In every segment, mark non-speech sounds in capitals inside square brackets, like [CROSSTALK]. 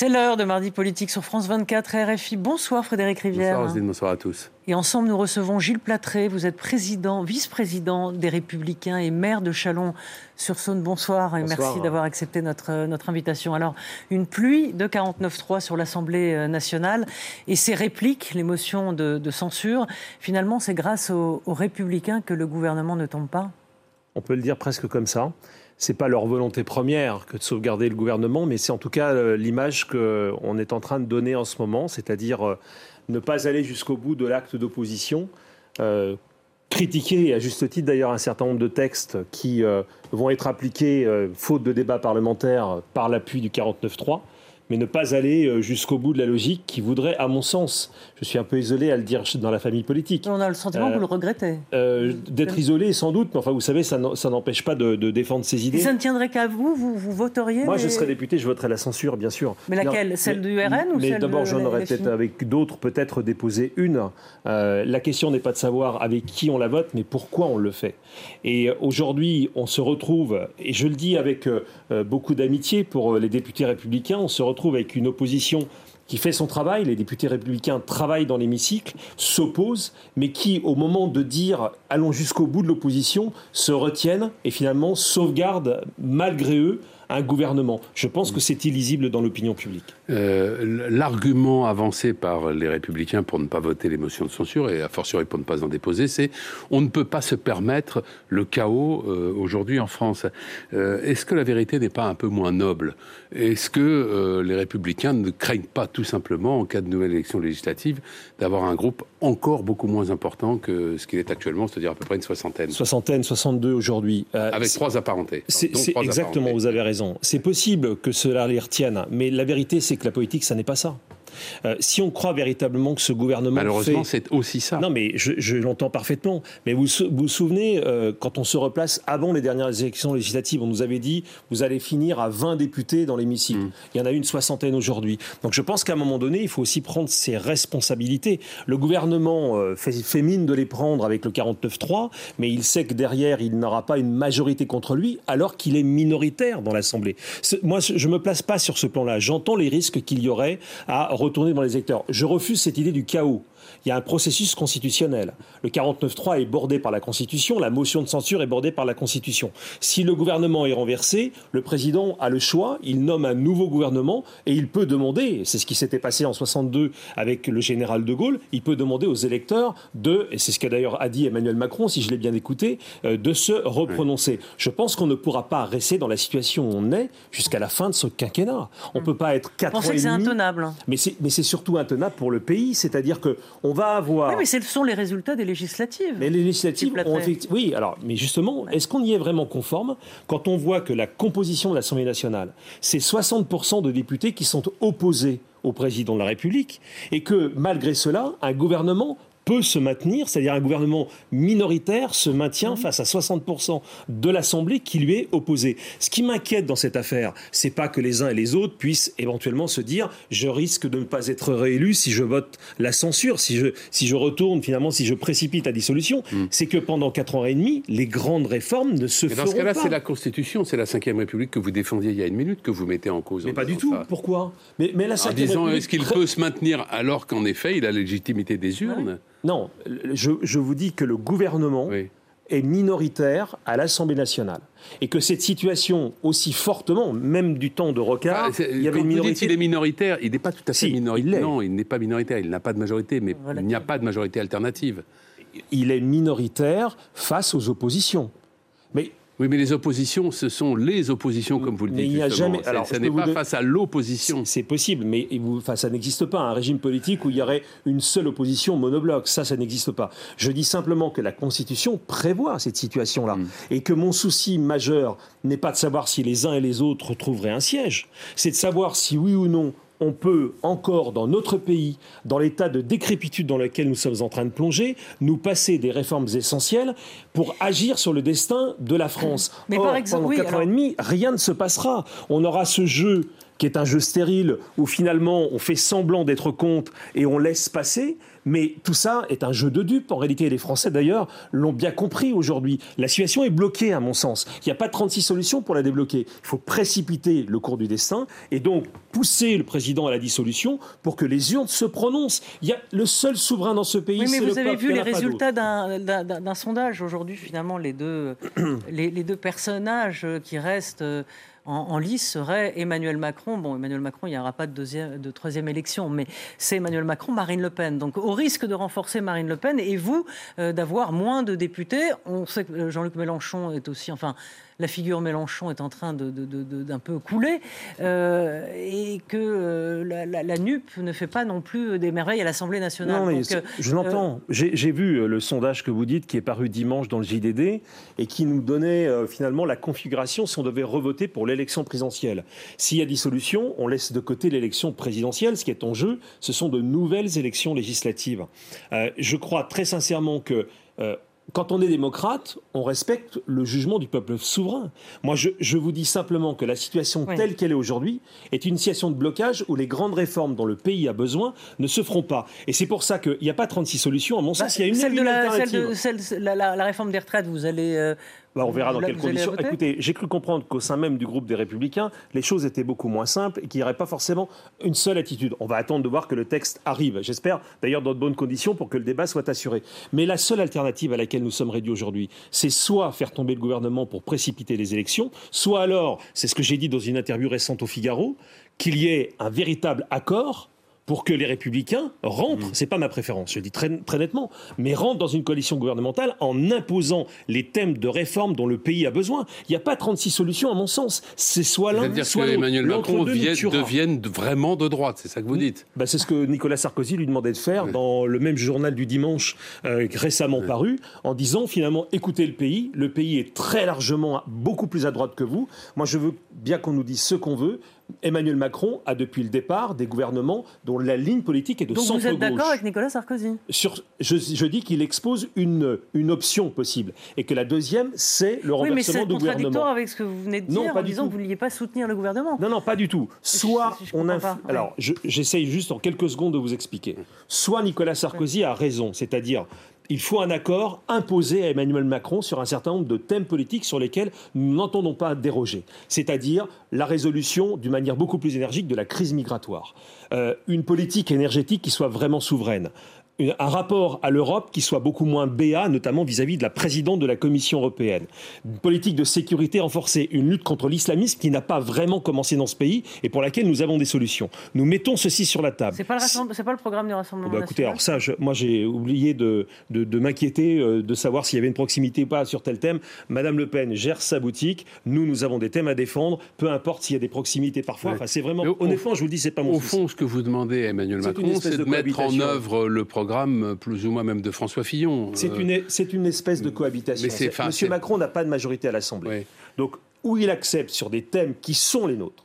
C'est l'heure de Mardi Politique sur France 24 RFI. Bonsoir Frédéric Rivière. Bonsoir bonsoir à tous. Et ensemble, nous recevons Gilles Platré. Vous êtes président, vice-président des Républicains et maire de Chalon-sur-Saône. Bonsoir et Bonsoir. merci d'avoir accepté notre, notre invitation. Alors, une pluie de 49.3 sur l'Assemblée euh, nationale et ces répliques, les motions de, de censure, finalement, c'est grâce aux, aux Républicains que le gouvernement ne tombe pas? On peut le dire presque comme ça. C'est pas leur volonté première que de sauvegarder le gouvernement, mais c'est en tout cas euh, l'image qu'on est en train de donner en ce moment, c'est-à-dire euh, ne pas aller jusqu'au bout de l'acte d'opposition, euh, critiquer, à juste titre d'ailleurs, un certain nombre de textes qui euh, vont être appliqués, euh, faute de débat parlementaire, par l'appui du 49.3, mais ne pas aller euh, jusqu'au bout de la logique qui voudrait, à mon sens, je suis un peu isolé à le dire dans la famille politique, On a le sentiment Euh, que vous le regrettez. euh, d'être isolé sans doute, mais enfin vous savez, ça n'empêche pas de, de défendre ses Et idées. ça ne tiendrait qu'à vous, vous, vous voteriez Moi, je serais député, je voterais la censure, bien sûr. Mais laquelle? Celle du RN ou Mais d'abord, j'en aurais peut-être avec d'autres, peut-être déposé une. Euh, la question n'est pas de savoir avec qui on la vote, mais pourquoi on le fait. Et aujourd'hui, on se retrouve, et je le dis avec euh, euh, beaucoup d'amitié pour euh, les députés républicains, on se retrouve avec une opposition qui fait son travail, les députés républicains travaillent dans l'hémicycle, s'opposent, mais qui, au moment de dire allons jusqu'au bout de l'opposition, se retiennent et finalement sauvegardent, malgré eux, un gouvernement. Je pense que c'est illisible dans l'opinion publique. Euh, L'argument avancé par les républicains pour ne pas voter les motions de censure, et a fortiori pour ne pas en déposer, c'est on ne peut pas se permettre le chaos euh, aujourd'hui en France. Euh, Est-ce que la vérité n'est pas un peu moins noble? Est-ce que les républicains ne craignent pas tout simplement, en cas de nouvelle élection législative, d'avoir un groupe encore beaucoup moins important que ce qu'il est actuellement, c'est-à-dire à peu près une soixantaine, Soixantaine, 62 aujourd'hui. Avec trois apparentés C'est exactement, apparentés. vous avez raison. C'est possible que cela les retienne, mais la vérité, c'est que la politique, ça n'est pas ça. Euh, si on croit véritablement que ce gouvernement Malheureusement, fait... c'est aussi ça. Non, mais je, je l'entends parfaitement. Mais vous vous, vous souvenez, euh, quand on se replace avant les dernières élections législatives, on nous avait dit vous allez finir à 20 députés dans l'hémicycle. Mm. Il y en a une soixantaine aujourd'hui. Donc je pense qu'à un moment donné, il faut aussi prendre ses responsabilités. Le gouvernement euh, fait, fait mine de les prendre avec le 49-3, mais il sait que derrière, il n'aura pas une majorité contre lui, alors qu'il est minoritaire dans l'Assemblée. Moi, je ne me place pas sur ce plan-là. J'entends les risques qu'il y aurait à retourner dans les électeurs. Je refuse cette idée du chaos. Il y a un processus constitutionnel. Le 49.3 est bordé par la Constitution, la motion de censure est bordée par la Constitution. Si le gouvernement est renversé, le président a le choix, il nomme un nouveau gouvernement et il peut demander, c'est ce qui s'était passé en 62 avec le général de Gaulle, il peut demander aux électeurs de, et c'est ce qu'a d'ailleurs a dit Emmanuel Macron, si je l'ai bien écouté, euh, de se reprononcer. Je pense qu'on ne pourra pas rester dans la situation où on est jusqu'à la fin de ce quinquennat. On ne peut pas être quatre ans que et c'est intenable mais c'est surtout intenable pour le pays, c'est-à-dire que on va avoir. Oui, mais ce sont les résultats des législatives. Mais les législatives ont effectivement. Oui, alors, mais justement, est-ce qu'on y est vraiment conforme quand on voit que la composition de l'Assemblée nationale, c'est 60% de députés qui sont opposés au président de la République et que malgré cela, un gouvernement peut se maintenir, c'est-à-dire un gouvernement minoritaire se maintient face à 60% de l'Assemblée qui lui est opposée. Ce qui m'inquiète dans cette affaire, c'est pas que les uns et les autres puissent éventuellement se dire je risque de ne pas être réélu si je vote la censure, si je, si je retourne finalement, si je précipite la dissolution. C'est que pendant 4 ans et demi, les grandes réformes ne se dans feront ce cas-là, pas. c'est la Constitution, c'est la Ve République que vous défendiez il y a une minute que vous mettez en cause. Mais en pas du tout. ça. Pourquoi? Mais, mais la En Cinquième disant, est-ce qu'il peut se maintenir alors qu'en effet, il a la légitimité des urnes? Non, je, je vous dis que le gouvernement Oui. est minoritaire à l'Assemblée nationale. Et que cette situation, aussi fortement, même du temps de Rocard, Ah, il y avait quand une vous dites minorité. qu'il est minoritaire, il n'est pas tout à fait Si, il minoritaire. Non, il n'est pas minoritaire, il n'a pas de majorité, mais Voilà. il n'y a pas de majorité alternative. il est minoritaire face aux oppositions. Mais Oui, mais les oppositions, ce sont les oppositions, comme vous le Mais dites. il n'y a jamais- alors, ça n'est pas face à l'opposition. c'est possible, mais et vous- enfin, ça n'existe pas. Un régime politique où il y aurait une seule opposition monobloc, ça, ça n'existe pas. Je dis simplement que la Constitution prévoit cette situation-là. Mm. Et que mon souci majeur n'est pas de savoir si les uns et les autres trouveraient un siège, c'est de savoir si oui ou non on peut encore, dans notre pays, dans l'état de décrépitude dans lequel nous sommes en train de plonger, nous passer des réformes essentielles pour agir sur le destin de la France. Mais Or, par exemple, pendant oui, quatre ans alors- et demi, rien ne se passera. On aura ce jeu qui est un jeu stérile où finalement on fait semblant d'être contre et on laisse passer. Mais tout ça est un jeu de dupes. En réalité, les Français d'ailleurs l'ont bien compris aujourd'hui. La situation est bloquée à mon sens. Il n'y a pas 36 solutions pour la débloquer. Il faut précipiter le cours du destin et donc pousser le président à la dissolution pour que les urnes se prononcent. Il y a le seul souverain dans ce pays, Oui, mais le vous avez peuple. vu les résultats d'un- sondage aujourd'hui. Finalement, les deux, [CLEARS THROAT] les, les deux personnages qui restent euh, en, lice seraient Emmanuel Macron. Bon, Emmanuel Macron, il n'y aura pas de, deuxième, de troisième élection, mais c'est Emmanuel Macron, Marine Le Pen. Donc, au risque de renforcer Marine Le Pen et vous euh, d'avoir moins de députés, on sait que euh, Jean-Luc Mélenchon est aussi, enfin. La figure Mélenchon est en train de- de- de- de- d'un peu couler euh, et que euh, la, la- la NUP ne fait pas non plus des merveilles à l'Assemblée nationale. Non, mais Donc, c'est- euh, je l'entends. J'ai vu le sondage que vous dites qui est paru dimanche dans le JDD et qui nous donnait finalement la configuration si on devait revoter pour l'élection présidentielle. S'il y a dissolution, on laisse de côté l'élection présidentielle. Ce qui est en jeu, ce sont de nouvelles élections législatives. Euh, je crois très sincèrement que euh, quand on est démocrate, on respecte le jugement du peuple souverain. Moi, je, je vous dis simplement que la situation Oui. telle qu'elle est aujourd'hui est une situation de blocage où les grandes réformes dont le pays a besoin ne se feront pas. Et c'est pour ça qu'il n'y a pas 36 solutions. À mon Bah, sens, il y a une celle de la, celle de, celle- la, la- la réforme des retraites, vous allez. euh, Bah, on verra dans quelles conditions. Écoutez, j'ai cru comprendre qu'au sein même du groupe des Républicains, les choses étaient beaucoup moins simples et qu'il n'y aurait pas forcément une seule attitude. On va attendre de voir que le texte arrive. J'espère d'ailleurs dans de bonnes conditions pour que le débat soit assuré. Mais la seule alternative à laquelle nous sommes réduits aujourd'hui, c'est soit faire tomber le gouvernement pour précipiter les élections, soit alors, c'est ce que j'ai dit dans une interview récente au Figaro, qu'il y ait un véritable accord pour que les républicains rentrent, c'est pas ma préférence, je le dis très, très nettement, mais rentrent dans une coalition gouvernementale en imposant les thèmes de réforme dont le pays a besoin. Il n'y a pas 36 solutions à mon sens. C'est soit l'un, soit l'autre. Emmanuel Macron devienne vraiment de droite, c'est ça que vous dites Bah, c'est ce que Nicolas Sarkozy lui demandait de faire dans le même journal du dimanche euh, récemment paru, en disant finalement écoutez le pays, le pays est très largement beaucoup plus à droite que vous. Moi je veux bien qu'on nous dise ce qu'on veut. Emmanuel Macron a depuis le départ des gouvernements dont la ligne politique est de donc vous êtes centre-gauche. d'accord avec Nicolas Sarkozy? Sur, je, je dis qu'il expose une, une option possible et que la deuxième, c'est le Oui, mais renversement c'est du contradictoire gouvernement. avec ce que vous venez de Non, dire pas en du disant tout. que vous ne vouliez pas soutenir le gouvernement. Non, non, pas du tout. Soit Je- je on inf- pas, ouais. Alors, je- j'essaye juste en quelques secondes de vous expliquer. Soit Nicolas Sarkozy a raison, c'est-à-dire il faut un accord imposé à Emmanuel Macron sur un certain nombre de thèmes politiques sur lesquels nous n'entendons pas déroger. C'est-à-dire la résolution d'une manière beaucoup plus énergique de la crise migratoire. Euh, une politique énergétique qui soit vraiment souveraine. Une- un rapport à l'Europe qui soit beaucoup moins béat, notamment vis-à-vis de la présidente de la Commission européenne. Une politique de sécurité renforcée, une lutte contre l'islamisme qui n'a pas vraiment commencé dans ce pays et pour laquelle nous avons des solutions. Nous mettons ceci sur la table. C'est pas, pas le programme du Rassemblement Bah, écoutez, national alors ça, je- moi j'ai oublié de, de, de m'inquiéter, euh, de savoir s'il y avait une proximité ou pas sur tel thème. Madame Le Pen gère sa boutique. Nous, nous avons des thèmes à défendre, peu importe s'il y a des proximités parfois. Ouais. Enfin, c'est vraiment, honnêtement, je vous le dis, c'est pas mon Au souci. fond, ce que vous demandez à Emmanuel Macron, c'est de, de mettre en œuvre le programme plus ou moins même de François Fillon. C'est Euh, une, c'est une espèce de cohabitation. mais enfin, Monsieur Macron n'a pas de majorité à l'Assemblée. Donc, où il accepte sur des thèmes qui sont les nôtres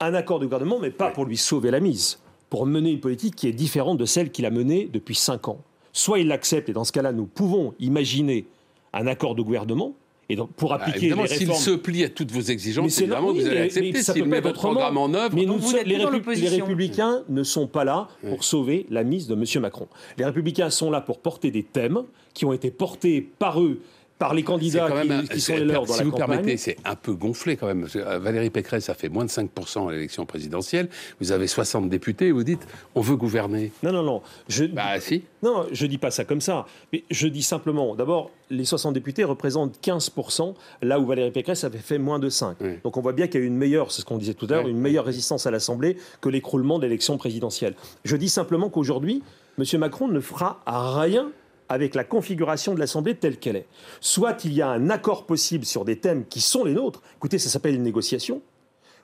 un accord de gouvernement, mais pas pour lui sauver la mise, pour mener une politique qui est différente de celle qu'il a menée depuis cinq ans. Soit il l'accepte, et dans ce cas-là, nous pouvons imaginer un accord de gouvernement, et donc, pour Ah, appliquer les s'il se plie à toutes vos exigences, c'est évidemment, oui, vous allez accepter. S'il met votre autrement. programme en œuvre, Mais nous, vous êtes répu- les républicains ne sont pas là pour sauver la mise de M. Macron. Les républicains sont là pour porter des thèmes qui ont été portés par eux, par les candidats quand même un- qui, sont les leurs dans si la vous campagne. permettez, c'est un peu gonflé quand même. Euh, Valérie Pécresse a fait moins de 5% à l'élection présidentielle. Vous avez 60 députés. Vous dites, on veut gouverner. Non, non, non. Je, Bah si. non, je dis pas ça comme ça. Mais je dis simplement, d'abord, les 60 députés représentent 15%, là où Valérie Pécresse avait fait moins de 5. Oui. Donc on voit bien qu'il y a eu une meilleure, c'est ce qu'on disait tout à l'heure, Oui. une meilleure résistance à l'Assemblée que l'écroulement de l'élection présidentielle. Je dis simplement qu'aujourd'hui, M. Macron ne fera rien avec la configuration de l'Assemblée telle qu'elle est. Soit il y a un accord possible sur des thèmes qui sont les nôtres, écoutez, ça s'appelle une négociation,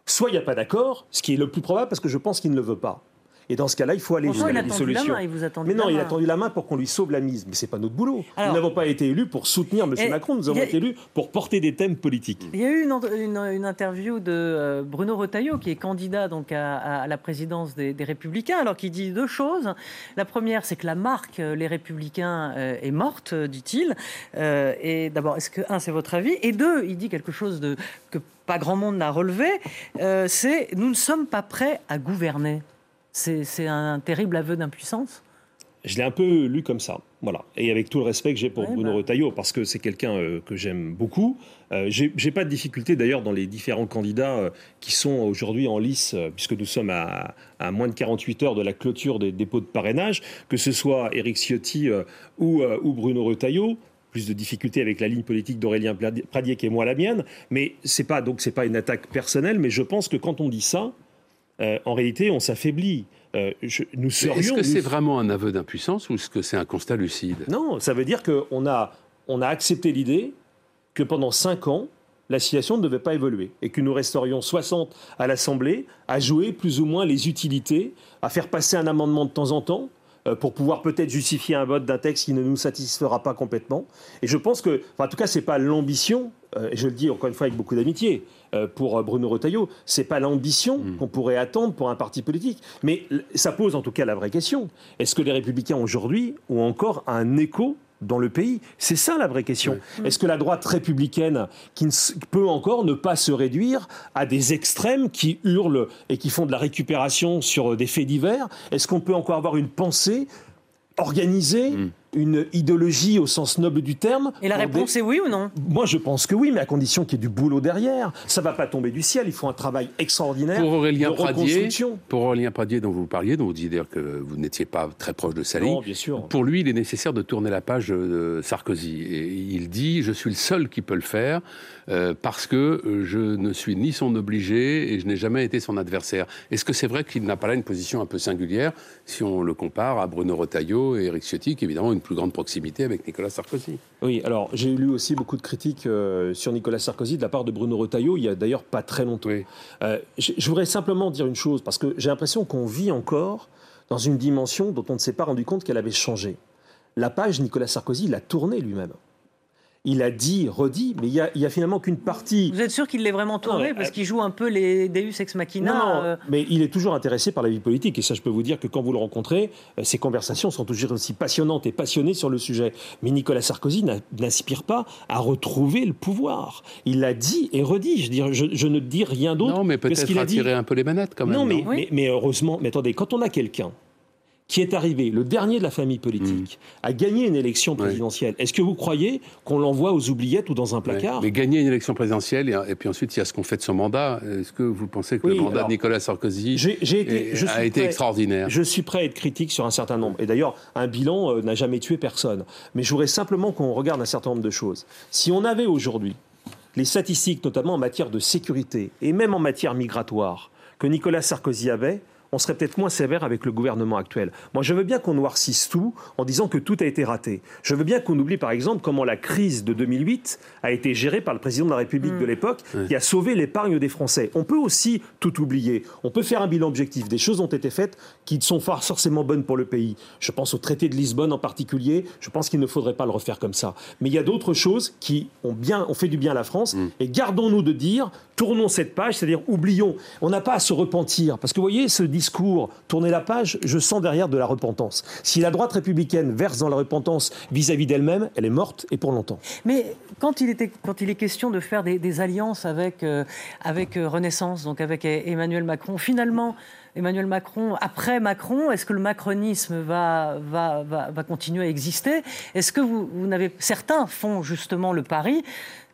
soit il n'y a pas d'accord, ce qui est le plus probable parce que je pense qu'il ne le veut pas. Et dans ce cas-là, il faut aller jusqu'à des solutions. main, il vous a tendu Mais non, il a tendu la main pour qu'on lui sauve la mise. Mais c'est pas notre boulot. Alors- nous n'avons pas été élus pour soutenir M. Macron. Nous avons a- été élus pour porter des thèmes politiques. Il y a eu une, ent- une- une interview de euh, Bruno Retailleau, qui est candidat donc à, à la présidence des, des Républicains, alors qu'il dit deux choses. La première, c'est que la marque euh, Les Républicains euh, est morte, dit-il. Euh, et d'abord, est-ce que, un, c'est votre avis? Et deux, il dit quelque chose de, que pas grand monde n'a relevé, euh, c'est nous ne sommes pas prêts à gouverner. C'est un terrible aveu d'impuissance. Je l'ai un peu lu comme ça, voilà. Et avec tout le respect que j'ai pour Ouais, Bruno bah. Retailleau, parce que c'est quelqu'un euh, que j'aime beaucoup. Euh, j'ai pas de difficulté d'ailleurs dans les différents candidats euh, qui sont aujourd'hui en lice, euh, puisque nous sommes à, à moins de 48 heures de la clôture des dépôts de parrainage, que ce soit Éric Ciotti ou, ou Bruno Retailleau. Plus de difficultés avec la ligne politique d'Aurélien Pradier qui est moi la mienne, mais c'est pas donc c'est pas une attaque personnelle, mais je pense que quand on dit ça, euh, en réalité, on s'affaiblit. Euh, nous serions. Est-ce que nous- c'est vraiment un aveu d'impuissance ou est-ce que c'est un constat lucide? Non, ça veut dire qu'on a, on a accepté l'idée que pendant 5 ans, la situation ne devait pas évoluer et que nous resterions 60 à l'Assemblée à jouer plus ou moins les utilités, à faire passer un amendement de temps en temps pour pouvoir peut-être justifier un vote d'un texte qui ne nous satisfera pas complètement. Et je pense que, enfin, en tout cas, c'est pas l'ambition, euh, et je le dis encore une fois avec beaucoup d'amitié euh, pour euh, Bruno Retailleau, c'est pas l'ambition qu'on pourrait attendre pour un parti politique. Mais ça pose en tout cas la vraie question. Est-ce que les Républicains aujourd'hui ont encore un écho dans le pays. C'est ça la vraie question. Est-ce que la droite républicaine, qui peut encore ne pas se réduire à des extrêmes qui hurlent et qui font de la récupération sur euh, des faits divers, est-ce qu'on peut encore avoir une pensée organisée, une idéologie au sens noble du terme Et la des- réponse est oui ou non? Moi, je pense que oui, mais à condition qu'il y ait du boulot derrière. Ça va pas tomber du ciel. Il faut un travail extraordinaire Pour Aurélien de Pradier, reconstruction. pour Aurélien Pradier dont vous parliez, dont vous disiez d'ailleurs que vous n'étiez pas très proche de Sali, Non, bien sûr. pour lui, il est nécessaire de tourner la page de Sarkozy. Et il dit Je suis le seul qui peut le faire euh, parce que euh, je ne suis ni son obligé et je n'ai jamais été son adversaire. Est-ce que c'est vrai qu'il n'a pas là une position un peu singulière si on le compare à Bruno Retailleau et Éric Ciotti, qui évidemment ont une plus grande proximité avec Nicolas Sarkozy Oui, alors j'ai lu aussi beaucoup de critiques euh, sur Nicolas Sarkozy de la part de Bruno Retailleau, il y a d'ailleurs pas très longtemps. Oui. Euh, je, je voudrais simplement dire une chose, parce que j'ai l'impression qu'on vit encore dans une dimension dont on ne s'est pas rendu compte qu'elle avait changé. La page, Nicolas Sarkozy l'a tournée lui-même. Il a dit, redit, mais il y a, finalement qu'une partie. Vous êtes sûr qu'il l'ait vraiment tourné? Non, Parce euh, qu'il joue un peu les Deus ex machina. Non, non, euh, mais il est toujours intéressé par la vie politique. Et ça, je peux vous dire que quand vous le rencontrez, euh, ces conversations sont toujours aussi passionnantes et passionnées sur le sujet. Mais Nicolas Sarkozy n'a- n'aspire pas à retrouver le pouvoir. Il l'a dit et redit. Je, veux dire, je, je ne dis rien d'autre Non, mais peut-être qu'il a dit. attirer un peu les manettes quand même. Non, mais, Oui. mais, mais heureusement, mais attendez, quand on a quelqu'un qui est arrivé, le dernier de la famille politique, Mm. à gagner une élection présidentielle, est-ce que vous croyez qu'on l'envoie aux oubliettes ou dans un placard Mais gagner une élection présidentielle, et, et puis ensuite il y a ce qu'on fait de son mandat. Est-ce que vous pensez que Oui, le mandat alors, de Nicolas Sarkozy J'ai j'ai été, est- je a été prêt- extraordinaire Je suis prêt à être critique sur un certain nombre. Et d'ailleurs, un bilan euh, n'a jamais tué personne. Mais je voudrais simplement qu'on regarde un certain nombre de choses. Si on avait aujourd'hui les statistiques, notamment en matière de sécurité et même en matière migratoire, que Nicolas Sarkozy avait, on serait peut-être moins sévère avec le gouvernement actuel. Moi, je veux bien qu'on noircisse tout en disant que tout a été raté. Je veux bien qu'on oublie, par exemple, comment la crise de 2008 a été gérée par le président de la République de l'époque, qui a sauvé l'épargne des Français. On peut aussi tout oublier. On peut faire un bilan objectif. Des choses ont été faites qui sont pas forcément bonnes pour le pays. Je pense au traité de Lisbonne en particulier. Je pense qu'il ne faudrait pas le refaire comme ça. Mais il y a d'autres choses qui ont bien, ont fait du bien à la France. Et gardons-nous de dire, tournons cette page, c'est-à-dire oublions. On n'a pas à se repentir. Parce que vous voyez, ce discours, tourner la page, je sens derrière de la repentance. Si la droite républicaine verse dans la repentance vis-à-vis d'elle-même, elle est morte et pour longtemps. Mais quand il, quand il est question de faire des, des alliances avec, euh, avec euh, Renaissance, donc avec E- Emmanuel Macron, finalement, Emmanuel Macron, après Macron, est-ce que le macronisme va, va, va, va continuer à exister? Est-ce que vous, vous n'avez. Certains font justement le pari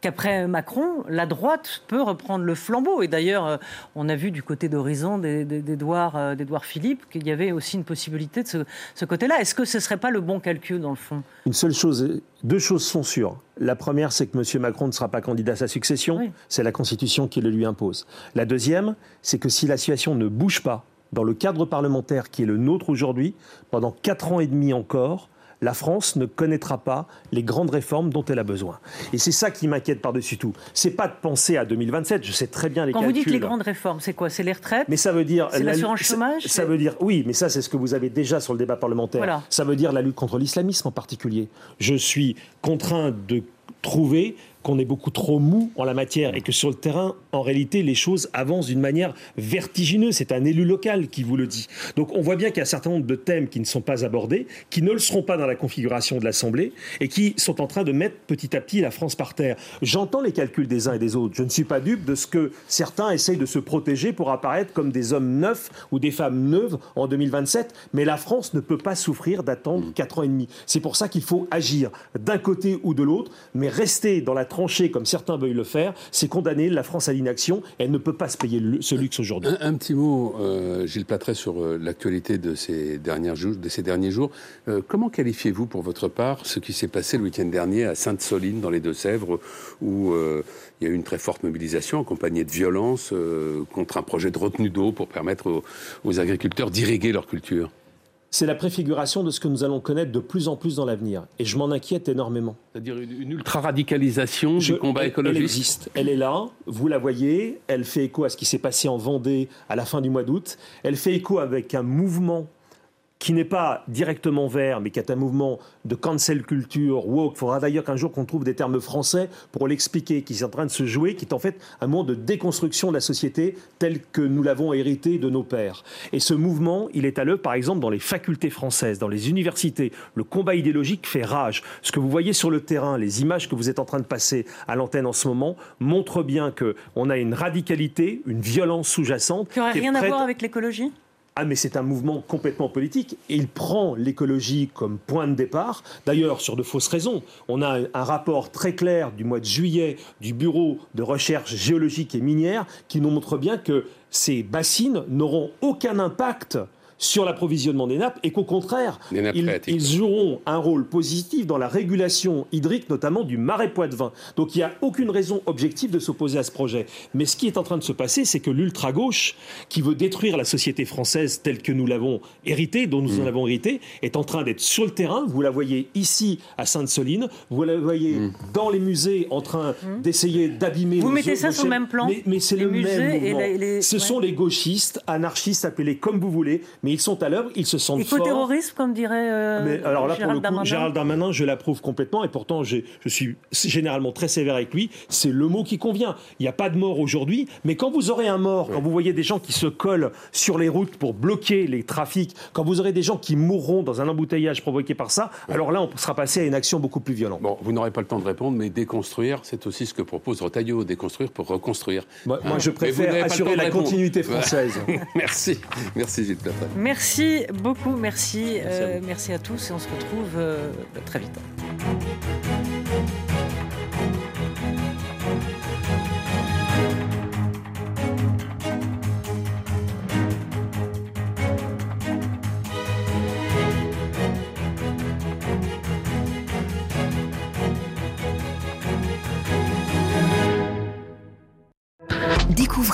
qu'après Macron, la droite peut reprendre le flambeau. Et d'ailleurs, euh, on a vu du côté d'Horizon d'Édouard euh, Philippe qu'il y avait aussi une possibilité de ce, ce côté-là. Est-ce que ce ne serait pas le bon calcul, dans le fond? Une seule chose, deux choses sont sûres. La première, c'est que M. Macron ne sera pas candidat à sa succession. Oui. C'est la Constitution qui le lui impose. La deuxième, c'est que si la situation ne bouge pas dans le cadre parlementaire qui est le nôtre aujourd'hui, pendant quatre ans et demi encore, la France ne connaîtra pas les grandes réformes dont elle a besoin. Et c'est ça qui m'inquiète par-dessus tout. C'est pas de penser à 2027, je sais très bien les Quand calculs. vous dites les grandes réformes, c'est quoi? C'est les retraites? Mais ça veut dire... C'est l'assurance chômage? Ça veut dire... Oui, mais ça c'est ce que vous avez déjà sur le débat parlementaire. Voilà. Ça veut dire la lutte contre l'islamisme en particulier. Je suis contraint de trouver qu'on est beaucoup trop mou en la matière et que sur le terrain, en réalité, les choses avancent d'une manière vertigineuse. C'est un élu local qui vous le dit. Donc on voit bien qu'il y a un certain nombre de thèmes qui ne sont pas abordés, qui ne le seront pas dans la configuration de l'Assemblée et qui sont en train de mettre petit à petit la France par terre. J'entends les calculs des uns et des autres. Je ne suis pas dupe de ce que certains essayent de se protéger pour apparaître comme des hommes neufs ou des femmes neuves en 2027. Mais la France ne peut pas souffrir d'attendre 4 ans et demi. C'est pour ça qu'il faut agir d'un côté ou de l'autre, mais rester dans la tranchée comme certains veulent le faire, c'est condamner la France à l'inaction. Elle ne peut pas se payer ce luxe aujourd'hui. Un, petit mot, euh, Gilles Platret, sur euh, l'actualité de ces, derniers jours. Euh, comment qualifiez-vous, pour votre part, ce qui s'est passé le week-end dernier à Sainte-Soline, dans les Deux-Sèvres, où il y a eu une très forte mobilisation accompagnée de violence euh, contre un projet de retenue d'eau pour permettre aux, aux agriculteurs d'irriguer leur culture? C'est la préfiguration de ce que nous allons connaître de plus en plus dans l'avenir. Et je m'en inquiète énormément. C'est-à-dire une, ultra-radicalisation Je- du combat elle- écologiste Elle existe, elle est là, vous la voyez, elle fait écho à ce qui s'est passé en Vendée à la fin du mois d'août, elle fait écho avec un mouvement qui n'est pas directement vert, mais qui est un mouvement de cancel culture, woke. Il faudra d'ailleurs qu'un jour qu'on trouve des termes français pour l'expliquer, qui est en train de se jouer, qui est en fait un mouvement de déconstruction de la société telle que nous l'avons hérité de nos pères. Et ce mouvement, il est à l'œuvre, par exemple, dans les facultés françaises, dans les universités. Le combat idéologique fait rage. Ce que vous voyez sur le terrain, les images que vous êtes en train de passer à l'antenne en ce moment, montrent bien que on a une radicalité, une violence sous-jacente. Qui n'aurait rien à voir avec l'écologie? Ah mais c'est un mouvement complètement politique et il prend l'écologie comme point de départ, d'ailleurs sur de fausses raisons. On a un, rapport très clair du mois de juillet du Bureau de recherche géologique et minière qui nous montre bien que ces bassines n'auront aucun impact sur l'approvisionnement des nappes et qu'au contraire, ils, ils joueront un rôle positif dans la régulation hydrique, notamment du marais poitevin. Donc il n'y a aucune raison objective de s'opposer à ce projet. Mais ce qui est en train de se passer, c'est que l'ultra-gauche, qui veut détruire la société française telle que nous l'avons héritée, dont nous en avons hérité, est en train d'être sur le terrain. Vous la voyez ici à Sainte-Soline, vous la voyez dans les musées en train d'essayer d'abîmer. Vous nos mettez ça sur le même plan Mais, mais c'est Les le musées même et mouvement. les- les- Ce ouais. sont les gauchistes, anarchistes, appelez-les comme vous voulez, mais ils sont à l'œuvre, ils se sentent forts. Éco-terrorisme, comme dirait euh, Mais alors là, pour Gérald le coup, Darmanin Gérald Darmanin, je l'approuve complètement, et pourtant, je suis généralement très sévère avec lui. C'est le mot qui convient. Il n'y a pas de mort aujourd'hui, mais quand vous aurez un mort, quand vous voyez des gens qui se collent sur les routes pour bloquer les trafics, quand vous aurez des gens qui mourront dans un embouteillage provoqué par ça, alors là, on sera passé à une action beaucoup plus violente. Bon, vous n'aurez pas le temps de répondre, mais déconstruire, c'est aussi ce que propose Retailleau, déconstruire pour reconstruire. Moi, moi, je préfère assurer la continuité Voilà. française. [LAUGHS] merci, merci Gilles Platret. Merci beaucoup, merci, Merci à euh, merci à tous et on se retrouve euh, très vite.